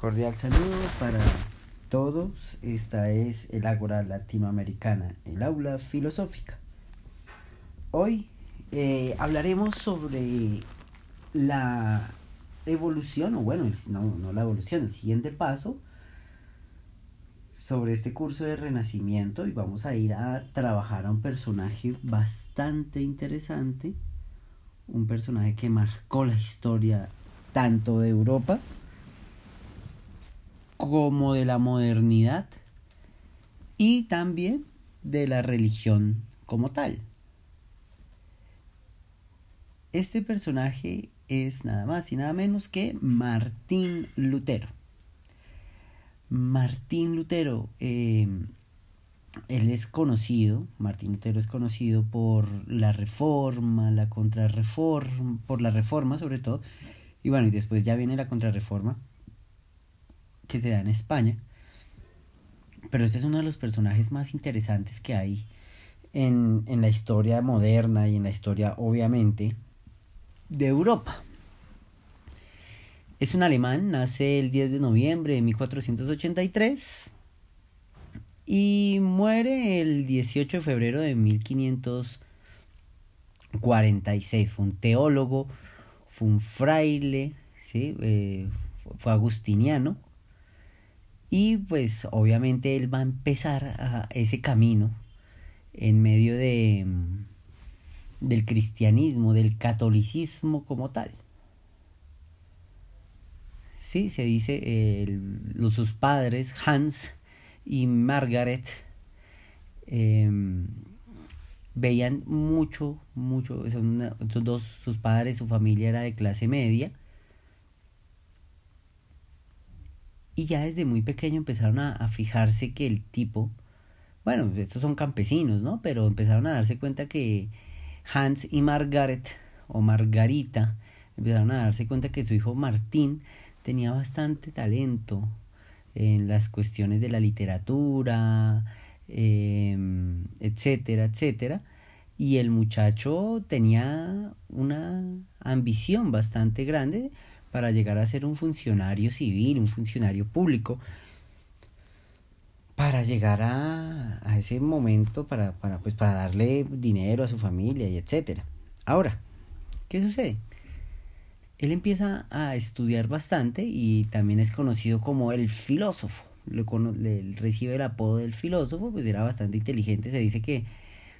Cordial saludo para todos. Esta es el Ágora Latinoamericana, el aula filosófica. Hoy eh, hablaremos sobre la evolución, o bueno, no, no la evolución, el siguiente paso sobre este curso de renacimiento y vamos a ir a trabajar a un personaje bastante interesante, un personaje que marcó la historia tanto de Europa como de la modernidad y también de la religión como tal. Este personaje es nada más y nada menos que Martín Lutero. Martín Lutero, eh, él es conocido, Martín Lutero es conocido por la reforma, la contrarreforma, por la reforma sobre todo, y bueno, y después ya viene la contrarreforma, que se da en España. Pero este es uno de los personajes más interesantes que hay en, en la historia moderna y en la historia, obviamente, de Europa. Es un alemán, nace el 10 de noviembre de 1483 y muere el 18 de febrero de 1546. Fue un teólogo, fue un fraile, ¿sí? Eh, fue agustiniano y pues obviamente él va a empezar a ese camino en medio de mm, del cristianismo, del catolicismo como tal. Sí, se dice sus padres, Hans y Margaret, em, veían mucho, mucho, dos, sus padres, su familia era de clase media, Y ya desde muy pequeño empezaron a, fijarse que el tipo, bueno, estos son campesinos, ¿no? Pero empezaron a darse cuenta que Hans y Margaret, o Margarita, empezaron a darse cuenta que su hijo Martín tenía bastante talento en las cuestiones de la literatura, em, etcétera, etcétera. Y el muchacho tenía una ambición bastante grande para llegar a ser un funcionario civil, un funcionario público, para llegar a, a ese momento, para, para, pues, para darle dinero a su familia y etcétera. Ahora, ¿qué sucede? Él empieza a estudiar bastante y también es conocido como el filósofo. Le, recibe el apodo del filósofo, pues era bastante inteligente. Se dice que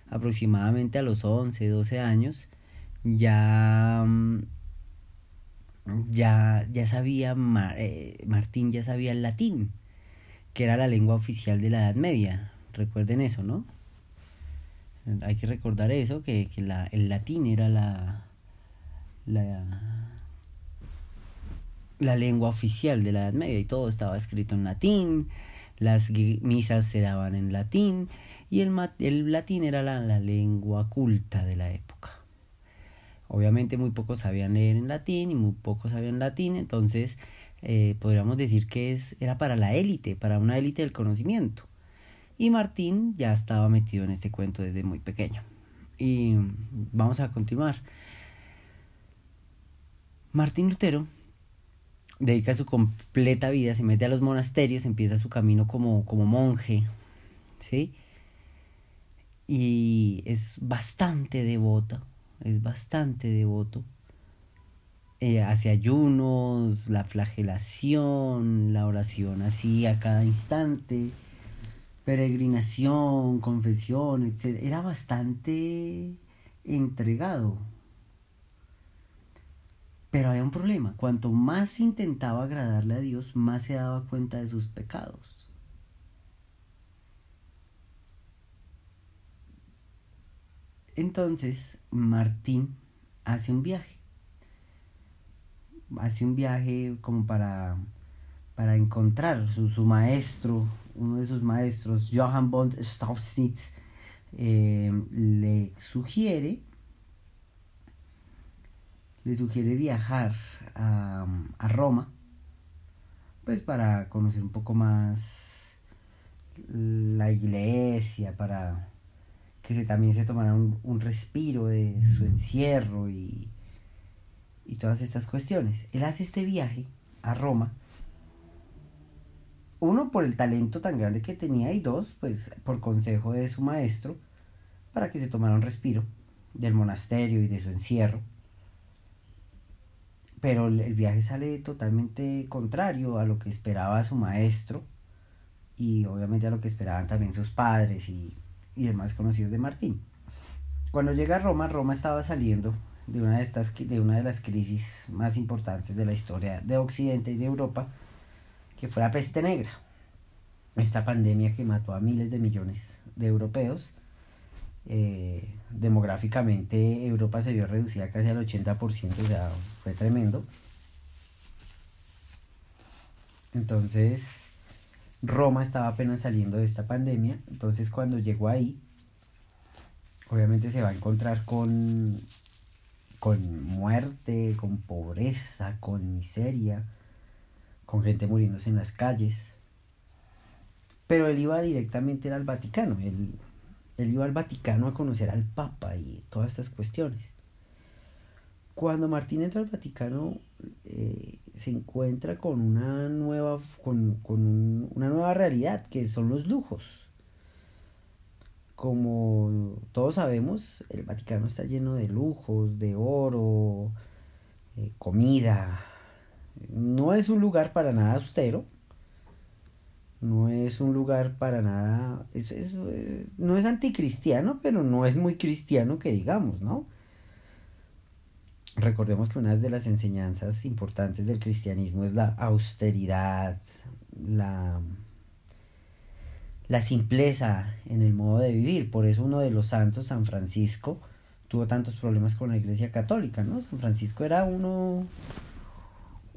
aproximadamente a los 11, 12 años ya ya, ya sabía, eh, Martín ya sabía el latín, que era la lengua oficial de la Edad Media. Recuerden eso, ¿no? Hay que recordar eso, que, que la, el latín era la, la, la lengua oficial de la Edad Media y todo estaba escrito en latín, las misas se daban en latín y el, el latín era la, la lengua culta de la época. Obviamente muy pocos sabían leer en latín y muy pocos sabían latín, entonces eh, podríamos decir que es, era para la élite, para una élite del conocimiento. Y Martín ya estaba metido en este cuento desde muy pequeño. Y vamos a continuar. Martín Lutero dedica su completa vida, se mete a los monasterios, empieza su camino como, como monje, ¿sí? Y es bastante devoto, es bastante devoto. Eh, hacia ayunos, la flagelación, la oración así a cada instante, peregrinación, confesión, etc. Era bastante entregado. Pero había un problema. Cuanto más intentaba agradarle a Dios, más se daba cuenta de sus pecados. Entonces Martín hace un viaje. Hace un viaje como para, para encontrar su, su maestro, uno de sus maestros, Johann von Staupsnitz, eh, le sugiere le sugiere viajar a, a, Roma pues para conocer un poco más la iglesia para que se, también se tomará un, respiro de su encierro y, y todas estas cuestiones. Él hace este viaje a Roma uno, por el talento tan grande que tenía y dos, pues por consejo de su maestro, para que se tomara un respiro del monasterio y de su encierro. Pero el viaje sale totalmente contrario a lo que esperaba su maestro y obviamente a lo que esperaban también sus padres y, y demás conocidos de Martín. Cuando llega a Roma, Roma estaba saliendo de una de, estas, de una de las crisis más importantes de la historia de Occidente y de Europa, que fue la peste negra. Esta pandemia que mató a miles de millones de europeos. Eh, demográficamente Europa se vio reducida casi al 80%, o sea, fue tremendo. Entonces, Roma estaba apenas saliendo de esta pandemia, entonces cuando llegó ahí, obviamente se va a encontrar con, con muerte, con pobreza, con miseria, con gente muriéndose en las calles. Pero él iba directamente al Vaticano, él, él iba al Vaticano a conocer al Papa y todas estas cuestiones. Cuando Martín entra al Vaticano, eh, se encuentra con una nueva, con, con una nueva realidad, que son los lujos. Como todos sabemos, el Vaticano está lleno de lujos, de oro, eh, comida. No es un lugar para nada austero, no es un lugar para nada, es, no es anticristiano, pero no es muy cristiano que digamos, ¿no? Recordemos que una de las enseñanzas importantes del cristianismo es la austeridad, la, la simpleza en el modo de vivir. Por eso uno de los santos, San Francisco, tuvo tantos problemas con la iglesia católica, ¿no? San Francisco era uno,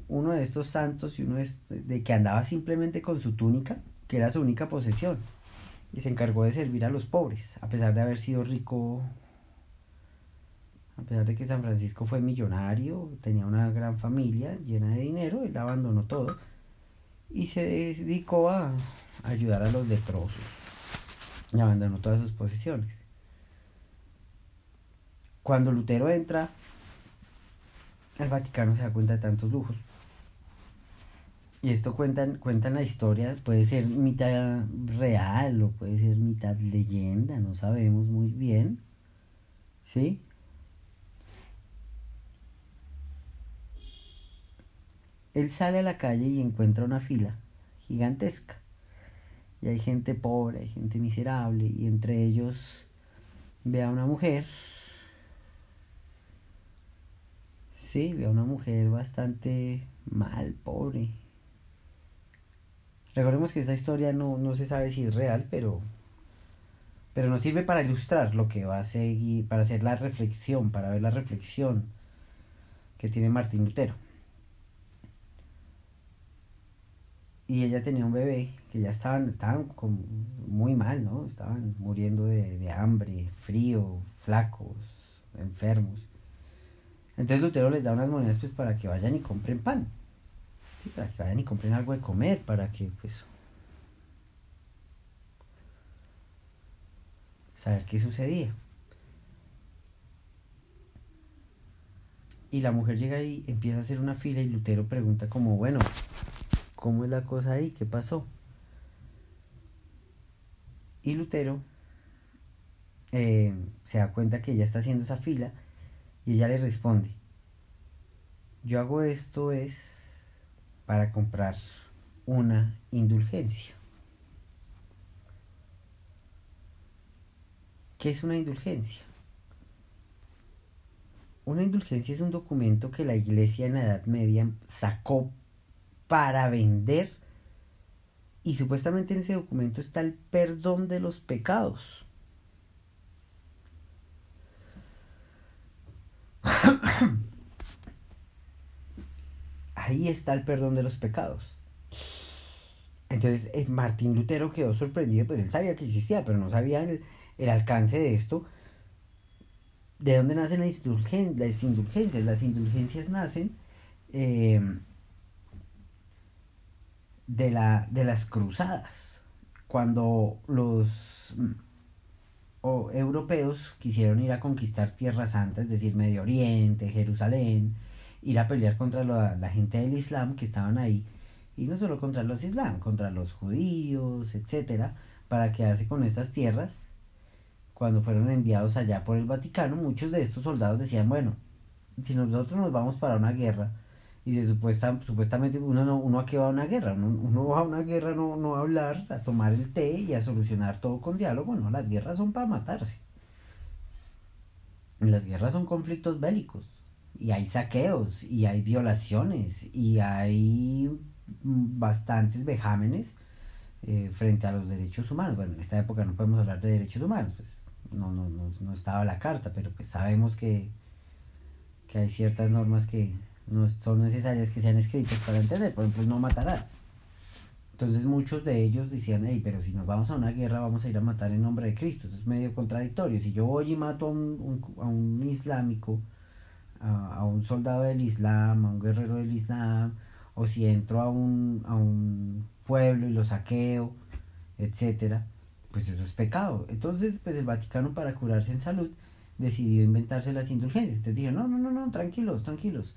uno de estos santos y uno de, de que andaba simplemente con su túnica, que era su única posesión, y se encargó de servir a los pobres, a pesar de haber sido rico a pesar de que San Francisco fue millonario, tenía una gran familia llena de dinero, él abandonó todo y se dedicó a ayudar a los leprosos y abandonó todas sus posesiones. Cuando Lutero entra al Vaticano se da cuenta de tantos lujos. Y esto cuentan, cuentan la historia, puede ser mitad real o puede ser mitad leyenda, no sabemos muy bien. ¿Sí? Él sale a la calle y encuentra una fila gigantesca. Y hay gente pobre, hay gente miserable, y entre ellos ve a una mujer. Sí, ve a una mujer bastante mal, pobre. Recordemos que esta historia no, no se sabe si es real, pero, pero nos sirve para ilustrar lo que va a seguir, para hacer la reflexión, para ver la reflexión que tiene Martín Lutero. Y ella tenía un bebé que ya estaban, estaban muy mal, ¿no? Estaban muriendo de, hambre, frío, flacos, enfermos. Entonces Lutero les da unas monedas pues para que vayan y compren pan. Sí, para que vayan y compren algo de comer, para que pues saber qué sucedía. Y la mujer llega y empieza a hacer una fila y Lutero pregunta como, bueno, ¿Cómo es la cosa ahí? ¿Qué pasó? Y Lutero eh, se da cuenta que ella está haciendo esa fila y ella le responde, yo hago esto es para comprar una indulgencia. ¿Qué es una indulgencia? Una indulgencia es un documento que la iglesia en la Edad Media sacó para vender. Y supuestamente en ese documento está el perdón de los pecados. Ahí está el perdón de los pecados. Entonces eh, Martín Lutero quedó sorprendido, pues él sabía que existía, pero no sabía el, alcance de esto. ¿De dónde nacen las, indulgencias? Las indulgencias nacen eh, de, la, de las cruzadas, cuando los mm, europeos quisieron ir a conquistar Tierra Santa, es decir, Medio Oriente, Jerusalén, ir a pelear contra la, gente del Islam que estaban ahí, y no solo contra los islam, contra los judíos, etcétera, para quedarse con estas tierras. Cuando fueron enviados allá por el Vaticano, muchos de estos soldados decían, bueno, si nosotros nos vamos para una guerra, y de supuesta, supuestamente uno, no, uno a qué va a una guerra, uno, va a una guerra no, no a hablar, a tomar el té y a solucionar todo con diálogo, no, las guerras son para matarse. Las guerras son conflictos bélicos, y hay saqueos, y hay violaciones, y hay bastantes vejámenes eh, frente a los derechos humanos. Bueno, en esta época no podemos hablar de derechos humanos, pues no, no, no, no estaba la carta, pero pues sabemos que, que hay ciertas normas que no son necesarias que sean escritas para entender, por ejemplo, no matarás. Entonces muchos de ellos decían, hey, pero si nos vamos a una guerra vamos a ir a matar en nombre de Cristo. Eso es medio contradictorio. Si yo voy y mato a un, a un islámico, a, a, un soldado del Islam, a un guerrero del Islam, o si entro a un, a un pueblo y lo saqueo, etcétera, pues eso es pecado. Entonces, pues el Vaticano para curarse en salud decidió inventarse las indulgencias. Entonces dijeron, no, no, no, no, tranquilos, tranquilos.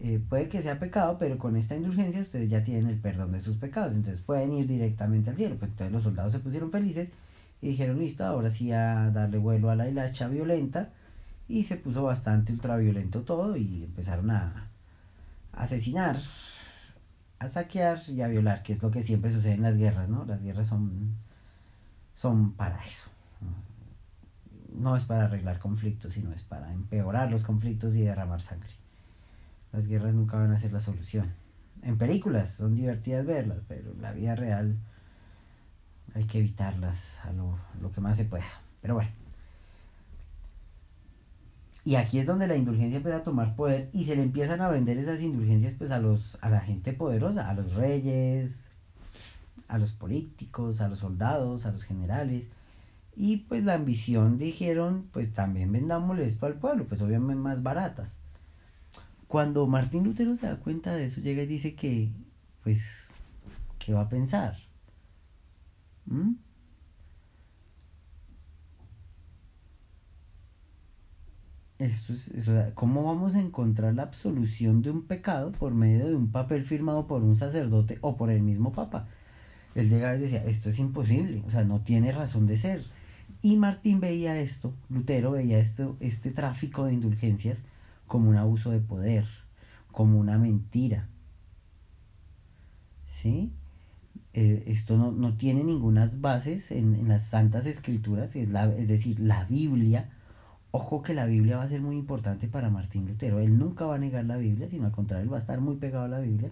Eh, puede que sea pecado, pero con esta indulgencia ustedes ya tienen el perdón de sus pecados, entonces pueden ir directamente al cielo. Pues entonces los soldados se pusieron felices y dijeron, listo, ahora sí a darle vuelo a la hilacha violenta y se puso bastante ultraviolento todo y empezaron a asesinar a saquear y a violar, que es lo que siempre sucede en las guerras, ¿no? Las guerras son, son para eso. No es para arreglar conflictos, sino es para empeorar los conflictos y derramar sangre. Las guerras nunca van a ser la solución. En películas son divertidas verlas, pero en la vida real hay que evitarlas a lo, lo que más se pueda. Pero bueno. Y aquí es donde la indulgencia empieza a tomar poder y se le empiezan a vender esas indulgencias pues a los a la gente poderosa, a los reyes, a los políticos, a los soldados, a los generales. Y pues la ambición dijeron, pues también vendámosle esto al pueblo, pues obviamente más baratas. Cuando Martín Lutero se da cuenta de eso, llega y dice que, pues, ¿qué va a pensar? ¿Mm? Esto es, ¿Cómo vamos a encontrar la absolución de un pecado por medio de un papel firmado por un sacerdote o por el mismo papa? Él llegaba y decía, esto es imposible, o sea, no tiene razón de ser. Y Martín veía esto, Lutero veía esto, este tráfico de indulgencias como un abuso de poder, como una mentira. ¿Sí? Eh, esto no, no, tiene ninguna bases en, en, las santas escrituras, es, la, es decir, la Biblia Ojo que la Biblia va a ser muy importante para Martín Lutero. Él nunca va a negar la Biblia, sino al contrario, él va a estar muy pegado a la Biblia.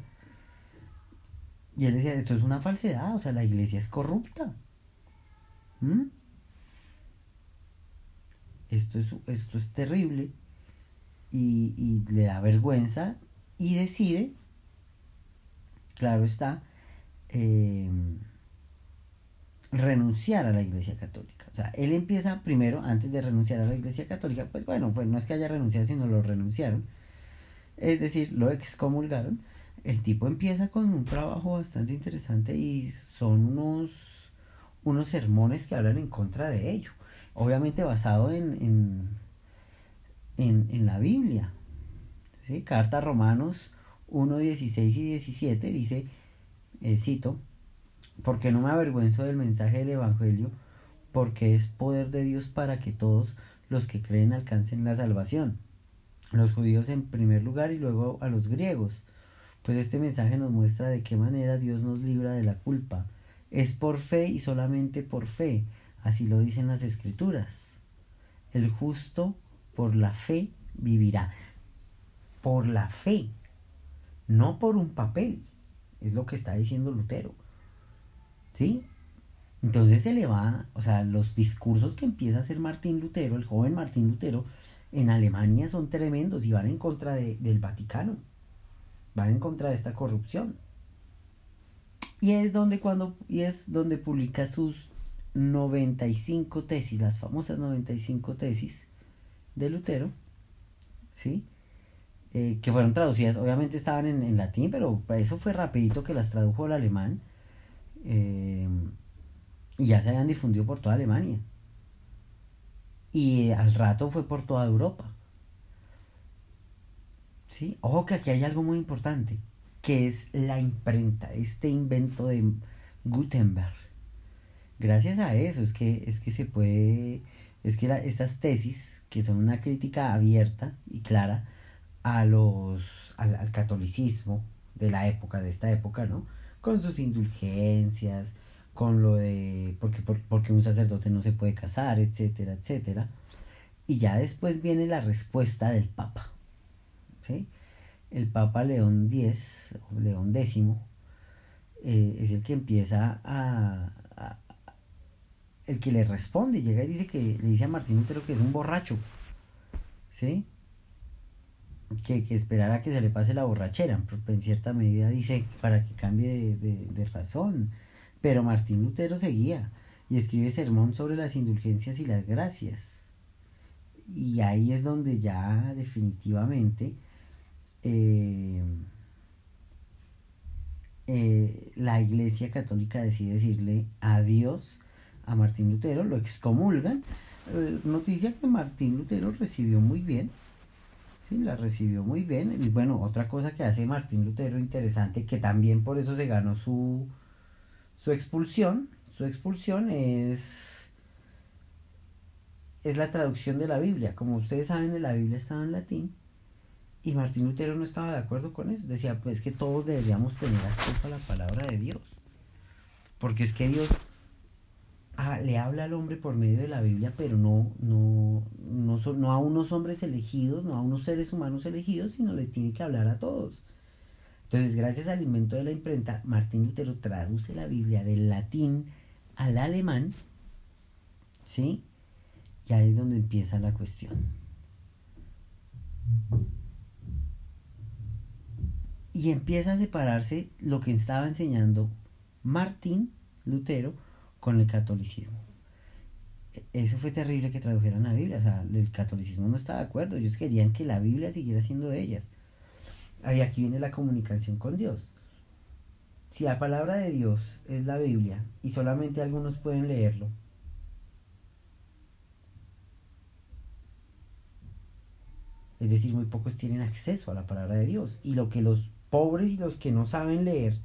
Y él decía, esto es una falsedad, o sea, la iglesia es corrupta. ¿Mm? Esto, es, esto es terrible y, le da vergüenza y decide, claro está, eh, renunciar a la iglesia católica. O sea, él empieza primero, antes de renunciar a la iglesia católica, pues bueno, pues no es que haya renunciado, sino lo renunciaron. Es decir, lo excomulgaron. El tipo empieza con un trabajo bastante interesante y son unos, unos sermones que hablan en contra de ello. Obviamente basado en, en, la Biblia. ¿sí? Carta Romanos 1, 16 y 17 dice, eh, cito, porque no me avergüenzo del mensaje del Evangelio, porque es poder de Dios para que todos los que creen alcancen la salvación. Los judíos en primer lugar y luego a los griegos. Pues este mensaje nos muestra de qué manera Dios nos libra de la culpa. Es por fe y solamente por fe. Así lo dicen las escrituras. El justo por la fe vivirá. Por la fe, no por un papel. Es lo que está diciendo Lutero. ¿Sí? Entonces se le va, o sea, los discursos que empieza a hacer Martín Lutero, el joven Martín Lutero, en Alemania son tremendos y van en contra de, del Vaticano, van en contra de esta corrupción. Y es donde cuando y es donde publica sus 95 tesis, las famosas 95 tesis de Lutero, ¿sí? Eh, que fueron traducidas, obviamente estaban en, latín, pero eso fue rapidito que las tradujo al alemán eh, y ya se habían difundido por toda Alemania. Y al rato fue por toda Europa. ¿Sí? Ojo que aquí hay algo muy importante. que es la imprenta, este invento de Gutenberg. Gracias a eso es que, es que se puede, es que estas tesis, que son una crítica abierta y clara a los, al, catolicismo de la época, de esta época, ¿no? Con sus indulgencias, con lo de porque, porque un sacerdote no se puede casar, etcétera, etcétera. Y ya después viene la respuesta del Papa. ¿sí? El Papa León X, León X, eh, es el que empieza a, el que le responde, llega y dice que le dice a Martín Lutero que es un borracho, ¿sí? Que, que esperara que se le pase la borrachera, en cierta medida dice para que cambie de, razón. Pero Martín Lutero seguía y escribe sermón sobre las indulgencias y las gracias. Y ahí es donde ya definitivamente eh, eh, la Iglesia Católica decide decirle adiós a Martín Lutero, lo excomulgan. Eh, noticia que Martín Lutero recibió muy bien. Sí, la recibió muy bien. Y bueno, otra cosa que hace Martín Lutero interesante, que también por eso se ganó su, su expulsión. Su expulsión es, es la traducción de la Biblia. Como ustedes saben, la Biblia estaba en latín. Y Martín Lutero no estaba de acuerdo con eso. Decía, pues que todos deberíamos tener acceso a la palabra de Dios. Porque es que Dios le habla al hombre por medio de la Biblia, pero no, no, no, no a unos hombres elegidos, no a unos seres humanos elegidos, sino le tiene que hablar a todos. Entonces, gracias al invento de la imprenta, Martín Lutero traduce la Biblia del latín al alemán, ¿sí? Y ahí es donde empieza la cuestión. Y empieza a separarse lo que estaba enseñando Martín Lutero con el catolicismo. Eso fue terrible que tradujeran la Biblia, o sea, el catolicismo no estaba de acuerdo, ellos querían que la Biblia siguiera siendo de ellas. Y aquí viene la comunicación con Dios. Si la palabra de Dios es la Biblia y solamente algunos pueden leerlo, es decir, muy pocos tienen acceso a la palabra de Dios. Y lo que los pobres y los que no saben leer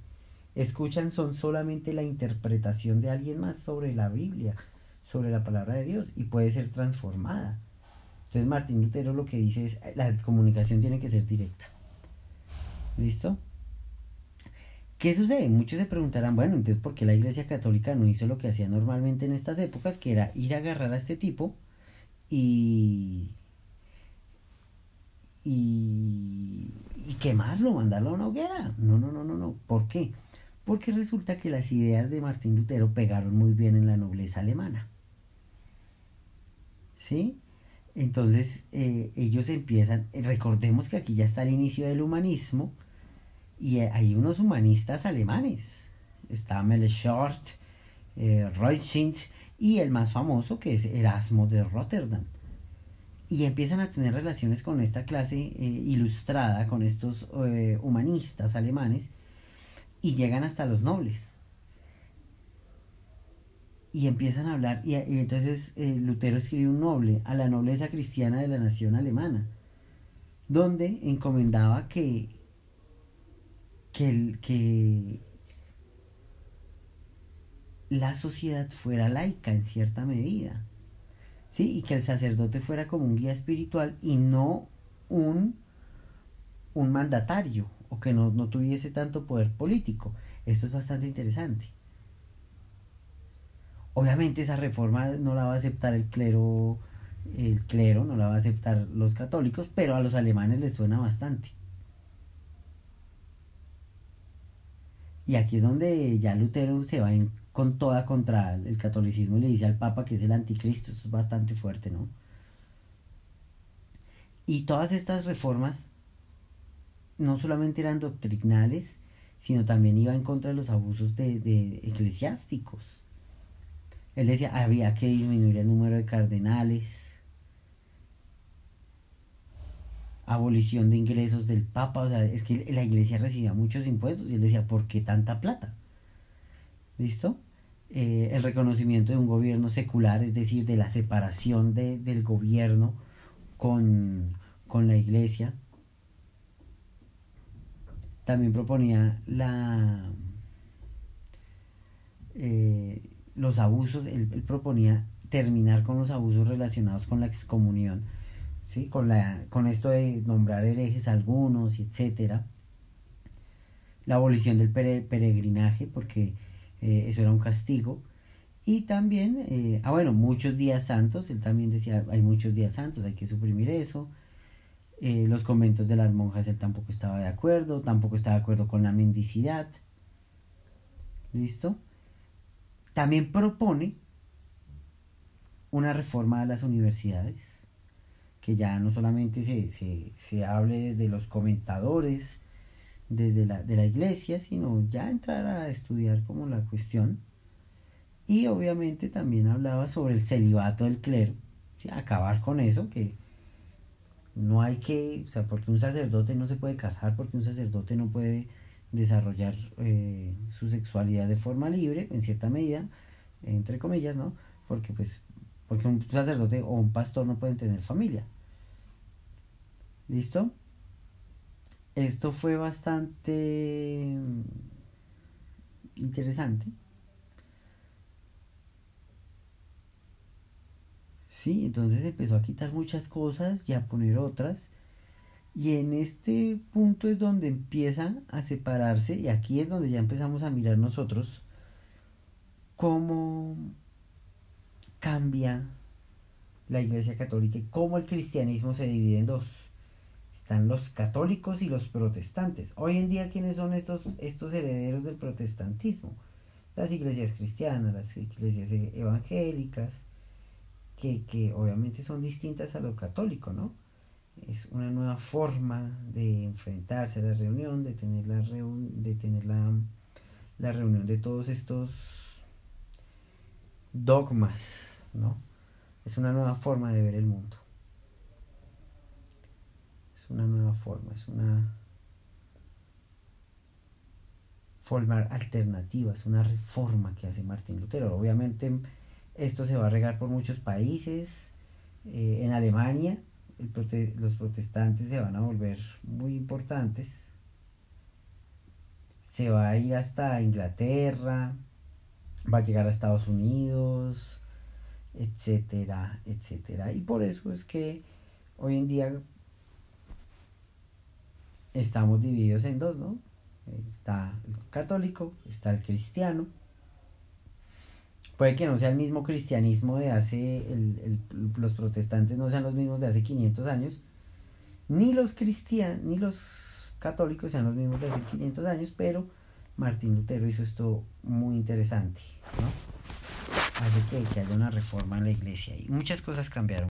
escuchan son solamente la interpretación de alguien más sobre la Biblia, sobre la palabra de Dios y puede ser transformada. Entonces Martín Lutero lo que dice es la comunicación tiene que ser directa. ¿Listo? ¿Qué sucede? Muchos se preguntarán, bueno, entonces ¿por qué la Iglesia Católica no hizo lo que hacía normalmente en estas épocas, que era ir a agarrar a este tipo y y, y quemarlo, mandarlo a una hoguera? No, no, no, no, no. ¿Por qué? Porque resulta que las ideas de Martín Lutero pegaron muy bien en la nobleza alemana. ¿Sí? Entonces eh, ellos empiezan, recordemos que aquí ya está el inicio del humanismo y hay unos humanistas alemanes. Está Melchort, eh, y el más famoso que es Erasmo de Rotterdam. Y empiezan a tener relaciones con esta clase eh, ilustrada, con estos eh, humanistas alemanes, y llegan hasta los nobles. Y empiezan a hablar, y, entonces eh, Lutero escribe un noble a la nobleza cristiana de la nación alemana, donde encomendaba que, que, que la sociedad fuera laica en cierta medida, ¿sí? y que el sacerdote fuera como un guía espiritual y no un, un mandatario que no, tuviese tanto poder político. Esto es bastante interesante. Obviamente esa reforma no la va a aceptar el clero, el clero no la va a aceptar los católicos, pero a los alemanes les suena bastante. Y aquí es donde ya Lutero se va con toda contra el catolicismo y le dice al Papa que es el anticristo. Esto es bastante fuerte, ¿no? Y todas estas reformas no solamente eran doctrinales, sino también iba en contra de los abusos de, eclesiásticos. Él decía, había que disminuir el número de cardenales, abolición de ingresos del Papa, o sea, es que la iglesia recibía muchos impuestos y él decía, ¿por qué tanta plata? ¿Listo? Eh, el reconocimiento de un gobierno secular, es decir, de la separación del gobierno con, con la iglesia, también proponía la eh, los abusos, él, proponía terminar con los abusos relacionados con la excomunión, ¿sí? con, la, con esto de nombrar herejes algunos, etcétera. La abolición del peregrinaje, porque eh, eso era un castigo. Y también, eh, ah bueno, muchos días santos, él también decía, hay muchos días santos, hay que suprimir eso. Eh, los conventos de las monjas él tampoco estaba de acuerdo, tampoco estaba de acuerdo con la mendicidad. ¿Listo? También propone una reforma de las universidades, que ya no solamente se, se, hable desde los comentadores, desde la, de la iglesia, sino ya entrar a estudiar como la cuestión. Y obviamente también hablaba sobre el celibato del clero, acabar con eso, que no hay que, o sea, porque un sacerdote no se puede casar, porque un sacerdote no puede desarrollar eh, su sexualidad de forma libre, en cierta medida, entre comillas, ¿no? Porque pues, porque un sacerdote o un pastor no pueden tener familia. ¿Listo? Esto fue bastante interesante. Sí, entonces empezó a quitar muchas cosas y a poner otras. Y en este punto es donde empieza a separarse, y aquí es donde ya empezamos a mirar nosotros cómo cambia la Iglesia Católica y cómo el cristianismo se divide en dos. Están los católicos y los protestantes. Hoy en día, ¿quiénes son estos, estos herederos del protestantismo? Las iglesias cristianas, las iglesias evangélicas, que, que obviamente son distintas a lo católico, ¿no? es una nueva forma de enfrentarse a la reunión, de tener la, de tener la, la reunión de todos estos dogmas, ¿no? Es una nueva forma de ver el mundo. Es una nueva forma, es una forma alternativa, es una reforma que hace Martín Lutero. Obviamente esto se va a regar por muchos países. Eh, en Alemania los protestantes se van a volver muy importantes. Se va a ir hasta Inglaterra, va a llegar a Estados Unidos, etcétera, etcétera. Y por eso es que hoy en día estamos divididos en dos, ¿no? Está el católico, está el cristiano Puede que no sea el mismo cristianismo de hace, el, los protestantes no sean los mismos de hace 500 años, ni los cristianos, ni los católicos sean los mismos de hace 500 años, pero Martín Lutero hizo esto muy interesante, ¿no? Hace que haya una reforma en la iglesia y muchas cosas cambiaron.